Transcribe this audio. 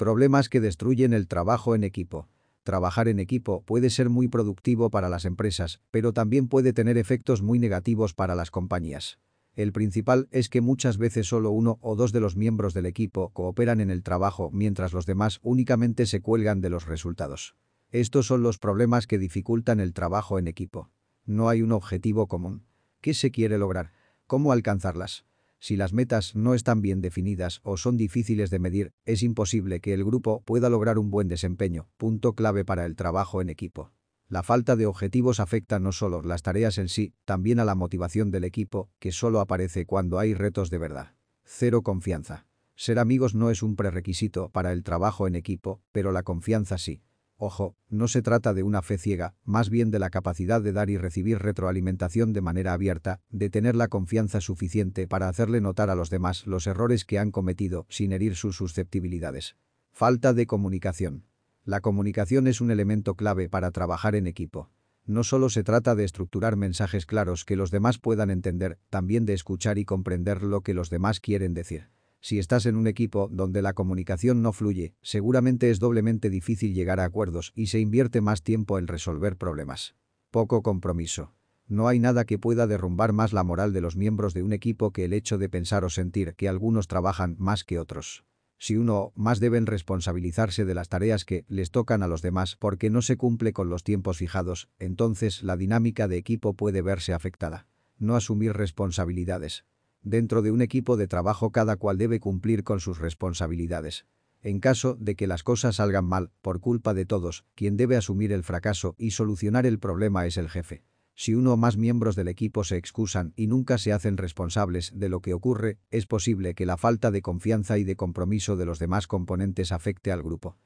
Problemas que destruyen el trabajo en equipo. Trabajar en equipo puede ser muy productivo para las empresas, pero también puede tener efectos muy negativos para las compañías. El principal es que muchas veces solo uno o dos de los miembros del equipo cooperan en el trabajo mientras los demás únicamente se cuelgan de los resultados. Estos son los problemas que dificultan el trabajo en equipo. No hay un objetivo común. ¿Qué se quiere lograr? ¿Cómo alcanzarlas? Si las metas no están bien definidas o son difíciles de medir, es imposible que el grupo pueda lograr un buen desempeño, punto clave para el trabajo en equipo. La falta de objetivos afecta no solo las tareas en sí, también a la motivación del equipo, que solo aparece cuando hay retos de verdad. Cero confianza. Ser amigos no es un prerequisito para el trabajo en equipo, pero la confianza sí. Ojo, no se trata de una fe ciega, más bien de la capacidad de dar y recibir retroalimentación de manera abierta, de tener la confianza suficiente para hacerle notar a los demás los errores que han cometido sin herir sus susceptibilidades. Falta de comunicación. La comunicación es un elemento clave para trabajar en equipo. No solo se trata de estructurar mensajes claros que los demás puedan entender, también de escuchar y comprender lo que los demás quieren decir. Si estás en un equipo donde la comunicación no fluye, seguramente es doblemente difícil llegar a acuerdos y se invierte más tiempo en resolver problemas. Poco compromiso. No hay nada que pueda derrumbar más la moral de los miembros de un equipo que el hecho de pensar o sentir que algunos trabajan más que otros. Si uno o más deben responsabilizarse de las tareas que les tocan a los demás porque no se cumple con los tiempos fijados, entonces la dinámica de equipo puede verse afectada. No asumir responsabilidades. Dentro de un equipo de trabajo cada cual debe cumplir con sus responsabilidades. En caso de que las cosas salgan mal, por culpa de todos, quien debe asumir el fracaso y solucionar el problema es el jefe. Si uno o más miembros del equipo se excusan y nunca se hacen responsables de lo que ocurre, es posible que la falta de confianza y de compromiso de los demás componentes afecte al grupo.